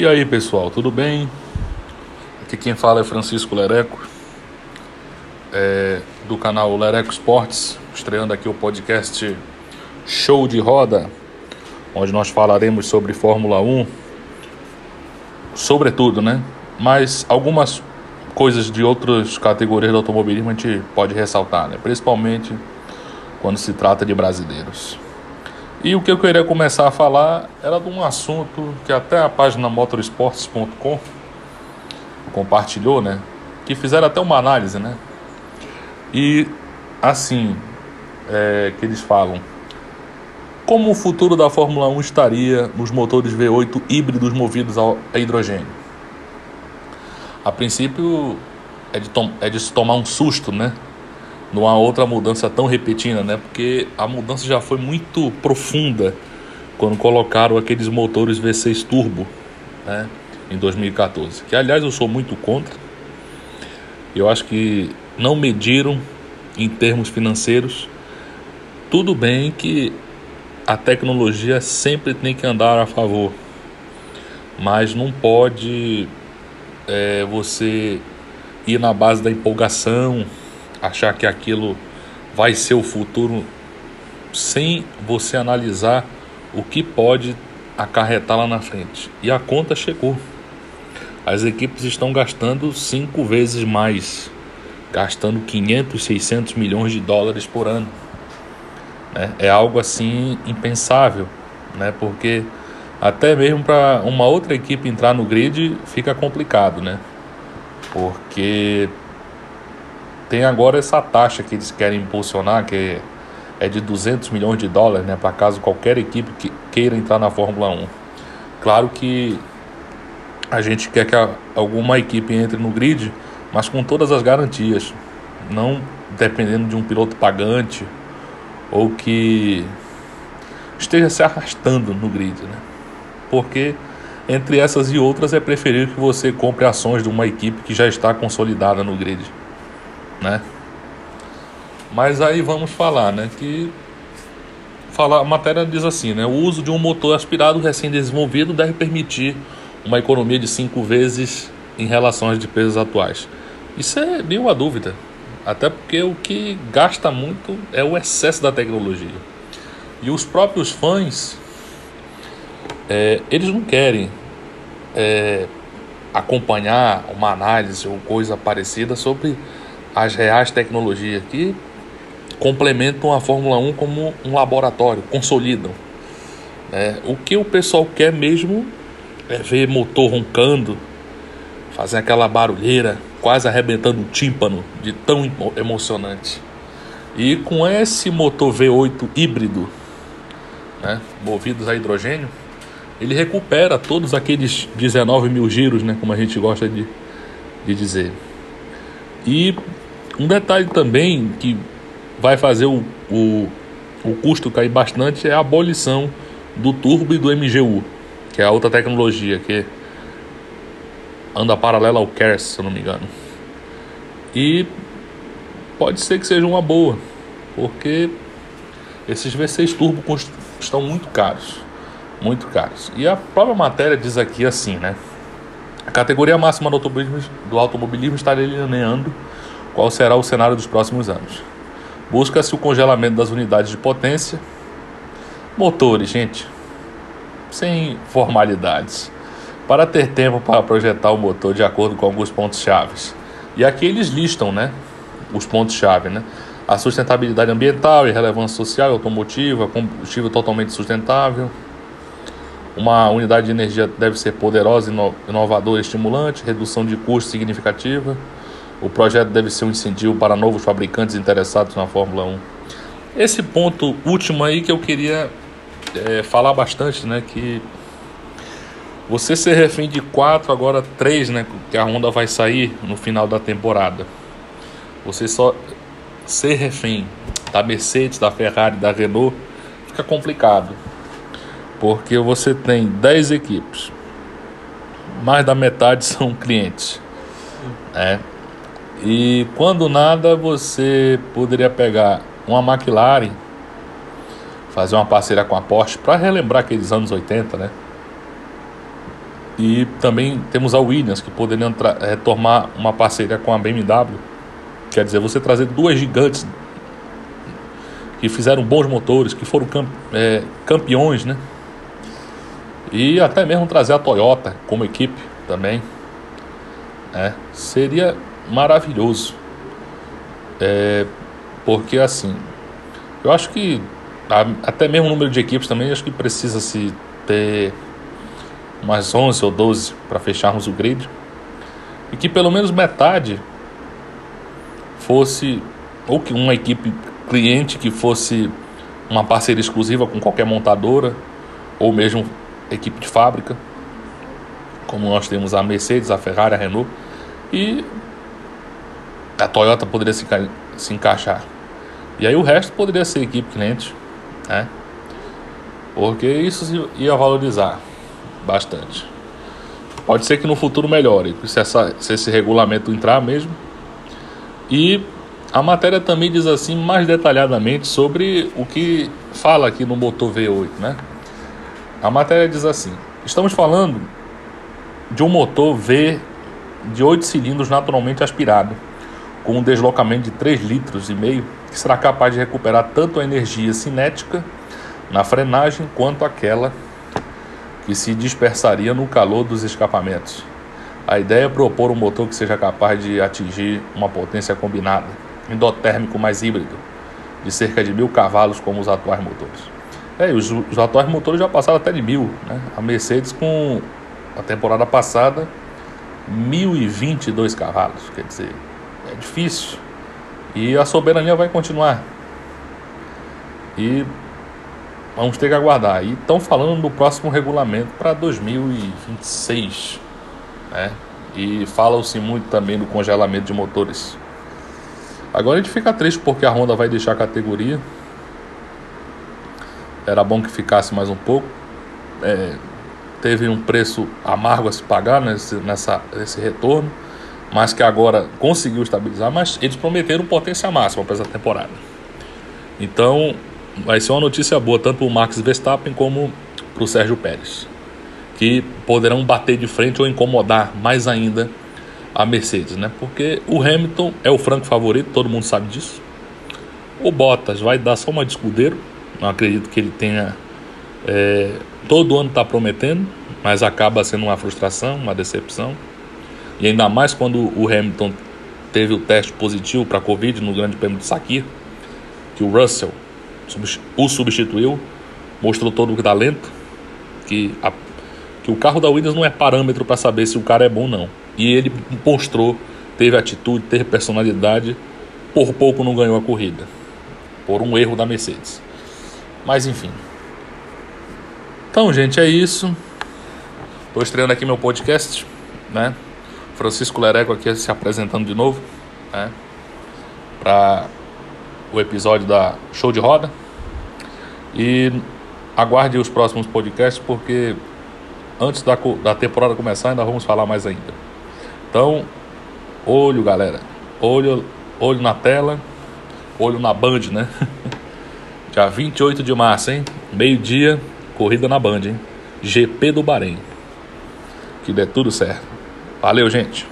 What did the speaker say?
E aí pessoal, tudo bem? Aqui quem fala é Francisco Lereco, é, do canal Lereco Esportes, estreando aqui o podcast Show de Roda, onde nós falaremos sobre Fórmula 1, sobretudo, né? Mas algumas coisas de outras categorias do automobilismo a gente pode ressaltar, né? Principalmente quando se trata de brasileiros. E o que eu queria começar a falar era de um assunto que até a página motorsports.com compartilhou, né? Que fizeram até uma análise, né? E assim, é, que eles falam como o futuro da Fórmula 1 estaria nos motores V8 híbridos movidos a hidrogênio. A princípio é de, é de se tomar um susto, né? Não há outra mudança tão repentina, né? Porque a mudança já foi muito profunda quando colocaram aqueles motores V6 turbo, né? Em 2014. Que aliás eu sou muito contra. Eu acho que não mediram em termos financeiros. Tudo bem que a tecnologia sempre tem que andar a favor, mas não pode é, você ir na base da empolgação achar que aquilo vai ser o futuro sem você analisar o que pode acarretar lá na frente. E a conta chegou. As equipes estão gastando cinco vezes mais, gastando 500, 600 milhões de dólares por ano. Né? É algo assim impensável, né? porque até mesmo para uma outra equipe entrar no grid fica complicado, né? porque tem agora essa taxa que eles querem impulsionar, que é de 200 milhões de dólares, né, para caso qualquer equipe que queira entrar na Fórmula 1. Claro que a gente quer que alguma equipe entre no grid, mas com todas as garantias, não dependendo de um piloto pagante ou que esteja se arrastando no grid, né? Porque entre essas e outras é preferível que você compre ações de uma equipe que já está consolidada no grid né? Mas aí vamos falar, né, que falar, a matéria diz assim, né, o uso de um motor aspirado recém-desenvolvido deve permitir uma economia de cinco vezes em relação às despesas atuais. Isso é nenhuma dúvida, até porque o que gasta muito é o excesso da tecnologia. E os próprios fãs, é, eles não querem é, acompanhar uma análise ou coisa parecida sobre as reais tecnologias que complementam a Fórmula 1 como um laboratório, consolidam. É, o que o pessoal quer mesmo é ver motor roncando, fazer aquela barulheira, quase arrebentando o tímpano de tão emocionante. E com esse motor V8 híbrido, né, movidos a hidrogênio, ele recupera todos aqueles 19 mil giros, né, como a gente gosta de, de dizer. E um detalhe também que vai fazer o, o, o custo cair bastante é a abolição do turbo e do MGU, que é a outra tecnologia que anda paralela ao KERS, se eu não me engano. E pode ser que seja uma boa, porque esses V6 turbo estão muito caros, muito caros. E a própria matéria diz aqui assim, né? A categoria máxima do automobilismo, do automobilismo está delineando qual será o cenário dos próximos anos. Busca-se o congelamento das unidades de potência. Motores, gente, sem formalidades, para ter tempo para projetar o motor de acordo com alguns pontos chaves. E aqui eles listam, né, os pontos chave, né? A sustentabilidade ambiental e relevância social automotiva, combustível totalmente sustentável. Uma unidade de energia deve ser poderosa, inovadora e estimulante, redução de custos significativa o projeto deve ser um incentivo para novos fabricantes interessados na Fórmula 1. Esse ponto último aí que eu queria é, falar bastante, né? Que você ser refém de quatro, agora três, né? Que a Honda vai sair no final da temporada. Você só ser refém da Mercedes, da Ferrari, da Renault, fica complicado. Porque você tem 10 equipes. Mais da metade são clientes. É, e quando nada, você poderia pegar uma McLaren, fazer uma parceria com a Porsche para relembrar aqueles anos 80, né? E também temos a Williams, que poderia retomar uma parceria com a BMW. Quer dizer, você trazer duas gigantes que fizeram bons motores, que foram é, campeões, né? E até mesmo trazer a Toyota como equipe também. Né? Seria maravilhoso. É, porque assim, eu acho que até mesmo o número de equipes também acho que precisa se ter umas 11 ou 12 para fecharmos o grid. E que pelo menos metade fosse ou que uma equipe cliente que fosse uma parceria exclusiva com qualquer montadora ou mesmo equipe de fábrica, como nós temos a Mercedes, a Ferrari, a Renault e a Toyota poderia se, se encaixar. E aí o resto poderia ser equipe cliente, né? Porque isso ia valorizar bastante. Pode ser que no futuro melhore, se, essa, se esse regulamento entrar mesmo. E a matéria também diz assim mais detalhadamente sobre o que fala aqui no motor V8, né? A matéria diz assim: estamos falando de um motor V de 8 cilindros naturalmente aspirado, com um deslocamento de 3 litros e meio, que será capaz de recuperar tanto a energia cinética na frenagem quanto aquela que se dispersaria no calor dos escapamentos. A ideia é propor um motor que seja capaz de atingir uma potência combinada, endotérmico mais híbrido, de cerca de mil cavalos como os atuais motores. É, os, os atuais motores já passaram até de mil. Né? A Mercedes com a temporada passada 1022 cavalos, quer dizer, é difícil. E a soberania vai continuar. E Vamos ter que aguardar. E estão falando do próximo regulamento para 2026. Né? E falam-se muito também do congelamento de motores. Agora a gente fica triste porque a Honda vai deixar a categoria. Era bom que ficasse mais um pouco. É, teve um preço amargo a se pagar nesse, nessa, nesse retorno, mas que agora conseguiu estabilizar. Mas eles prometeram potência máxima para essa temporada. Então vai ser uma notícia boa tanto para o Max Verstappen como para o Sérgio Pérez, que poderão bater de frente ou incomodar mais ainda a Mercedes, né? Porque o Hamilton é o franco favorito, todo mundo sabe disso. O Bottas vai dar só uma de escudeiro, não acredito que ele tenha. É, todo ano está prometendo, mas acaba sendo uma frustração, uma decepção. E ainda mais quando o Hamilton teve o teste positivo para Covid no Grande Prêmio de Sakir, que o Russell o substituiu, mostrou todo o talento, que, a, que o carro da Williams não é parâmetro para saber se o cara é bom ou não. E ele mostrou, teve atitude, teve personalidade, por pouco não ganhou a corrida, por um erro da Mercedes. Mas enfim. Então, gente, é isso. Estou estreando aqui meu podcast, né? Francisco Lereco aqui se apresentando de novo, né? Para o episódio da Show de Roda. E aguarde os próximos podcasts, porque antes da, da temporada começar, ainda vamos falar mais ainda. Então, olho, galera. Olho, olho na tela, olho na Band, né? Dia 28 de março, hein? Meio-dia, corrida na Band, hein? GP do Bahrein. Que dê tudo certo. Valeu, gente.